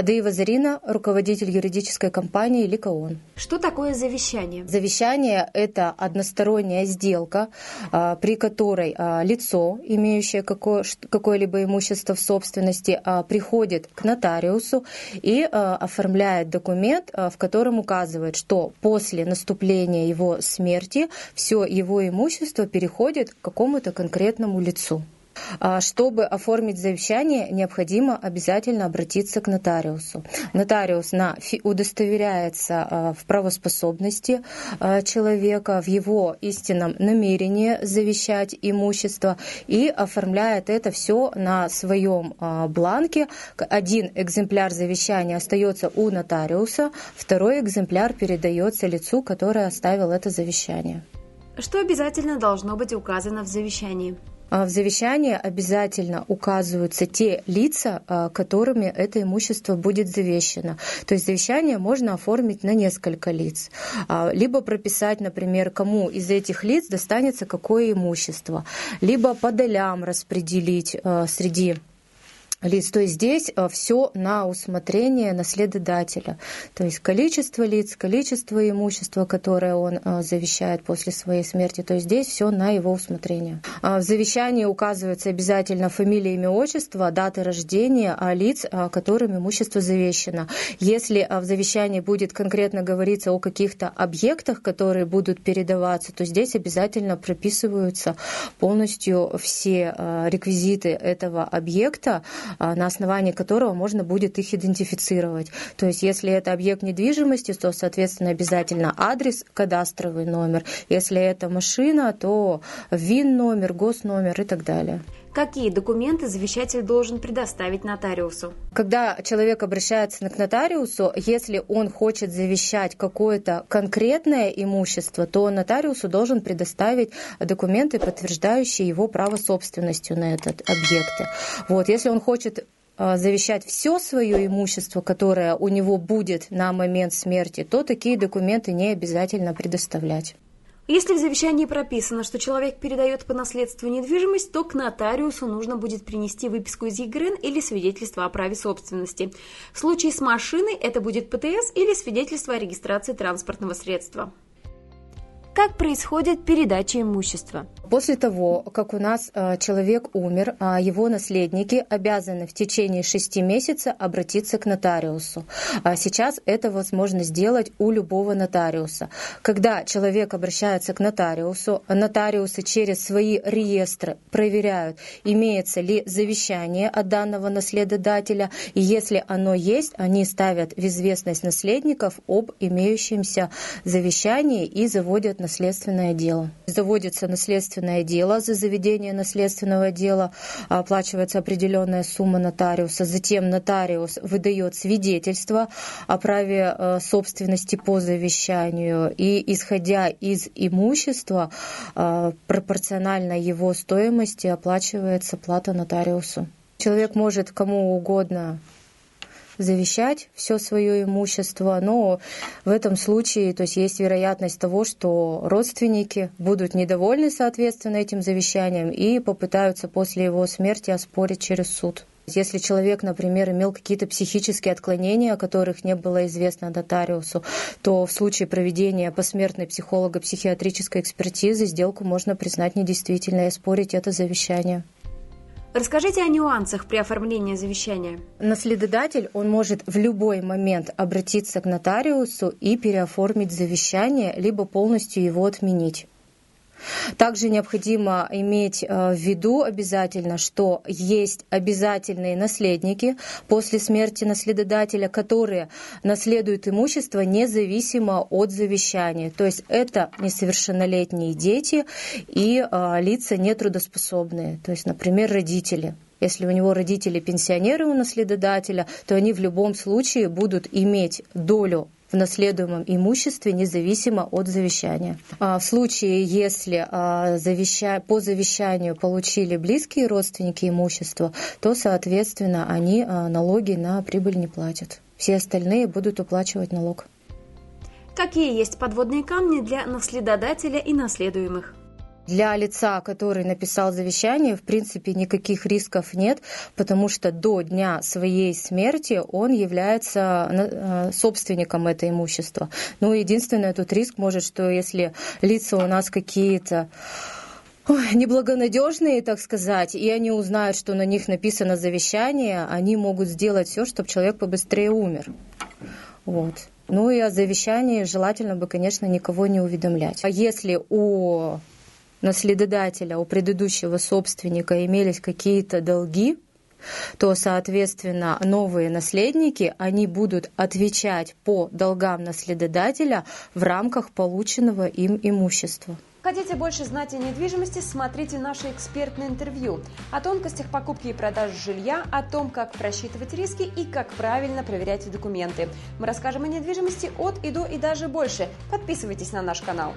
Адеева Зарина, руководитель юридической компании «Ликаон». Что такое завещание? Завещание – это односторонняя сделка, а, при которой а, лицо, имеющее какое-либо имущество в собственности, а, приходит к нотариусу и оформляет документ, в котором указывает, что после наступления его смерти все его имущество переходит к какому-то конкретному лицу. А, чтобы оформить завещание, необходимо обязательно обратиться к нотариусу. Нотариус на, удостоверяется а, в правоспособности а, человека, в его истинном намерении завещать имущество и оформляет это все на своем бланке. Один экземпляр завещания остается у нотариуса, второй экземпляр передается лицу, которое оставил это завещание. Что обязательно должно быть указано в завещании? А в завещании обязательно указываются те лица, а, которыми это имущество будет завещено. То есть завещание можно оформить на несколько лиц. А, либо прописать, например, кому из этих лиц достанется какое имущество. Либо по долям распределить среди лиц. То есть здесь э, все на усмотрение наследодателя. То есть количество лиц, количество имущества, которое он э, завещает после своей смерти. То есть здесь все на его усмотрение. А в завещании указывается обязательно фамилия, имя, отчество, даты рождения а лиц, э, которым имущество завещено. Если в завещании будет конкретно говориться о каких-то объектах, которые будут передаваться, то здесь обязательно прописываются полностью все реквизиты этого объекта, а, на основании которого можно будет их идентифицировать. То есть, если это объект недвижимости, то, соответственно, обязательно адрес, кадастровый номер. Если это машина, то ВИН-номер, госномер и так далее. Какие документы завещатель должен предоставить нотариусу? Когда человек обращается к нотариусу, если он хочет завещать какое-то конкретное имущество, то нотариусу должен предоставить документы, подтверждающие его право собственностью на этот объект. Вот, если он хочет а, завещать все свое имущество, которое у него будет на момент смерти, то такие документы не обязательно предоставлять. Если в завещании прописано, что человек передает по наследству недвижимость, то к нотариусу нужно будет принести выписку из ЕГРН или свидетельство о праве собственности. В случае с машиной это будет ПТС или свидетельство о регистрации транспортного средства. Как происходит передача имущества? После того, как у нас э, человек умер, а его наследники обязаны в течение шести месяцев обратиться к нотариусу. А сейчас это возможно сделать у любого нотариуса. Когда человек обращается к нотариусу, нотариусы через свои реестры проверяют, имеется ли завещание от данного наследодателя, и если оно есть, они ставят в известность наследников об имеющемся завещании и заводят наследственное дело. Заводится наследственное дело, за заведение наследственного дела оплачивается определенная сумма нотариуса, затем нотариус выдает свидетельство о праве э, собственности по завещанию, и исходя из имущества, э, пропорционально его стоимости оплачивается плата нотариусу. Человек может кому угодно завещать все свое имущество, но в этом случае то есть, есть вероятность того, что родственники будут недовольны, соответственно, этим завещанием и попытаются после его смерти оспорить через суд. Если человек, например, имел какие-то психические отклонения, о которых не было известно нотариусу, то в случае проведения посмертной психолого-психиатрической экспертизы сделку можно признать недействительной и оспорить это завещание. Расскажите о нюансах при оформлении завещания. Наследодатель, он может в любой момент обратиться к нотариусу и переоформить завещание, либо полностью его отменить. Также необходимо иметь э, в виду обязательно, что есть обязательные наследники после смерти наследодателя, которые наследуют имущество независимо от завещания. То есть это несовершеннолетние дети и э, лица нетрудоспособные, то есть, например, родители. Если у него родители пенсионеры у наследодателя, то они в любом случае будут иметь долю в наследуемом имуществе независимо от завещания. А в случае, если а, по завещанию получили близкие родственники имущества, то, соответственно, они а, налоги на прибыль не платят. Все остальные будут уплачивать налог. Какие есть подводные камни для наследодателя и наследуемых? Для лица, который написал завещание, в принципе, никаких рисков нет, потому что до дня своей смерти он является э, собственником этого имущества. Ну, единственное, тут риск может, что если лица у нас какие-то неблагонадежные, так сказать, и они узнают, что на них написано завещание, они могут сделать все, чтобы человек побыстрее умер. Вот. Ну и о завещании желательно бы, конечно, никого не уведомлять. А если у наследодателя, у предыдущего собственника имелись какие-то долги, то, соответственно, новые наследники, они будут отвечать по долгам наследодателя в рамках полученного им имущества. Хотите больше знать о недвижимости, смотрите наше экспертное интервью о тонкостях покупки и продажи жилья, о том, как просчитывать риски и как правильно проверять документы. Мы расскажем о недвижимости от и до и даже больше. Подписывайтесь на наш канал.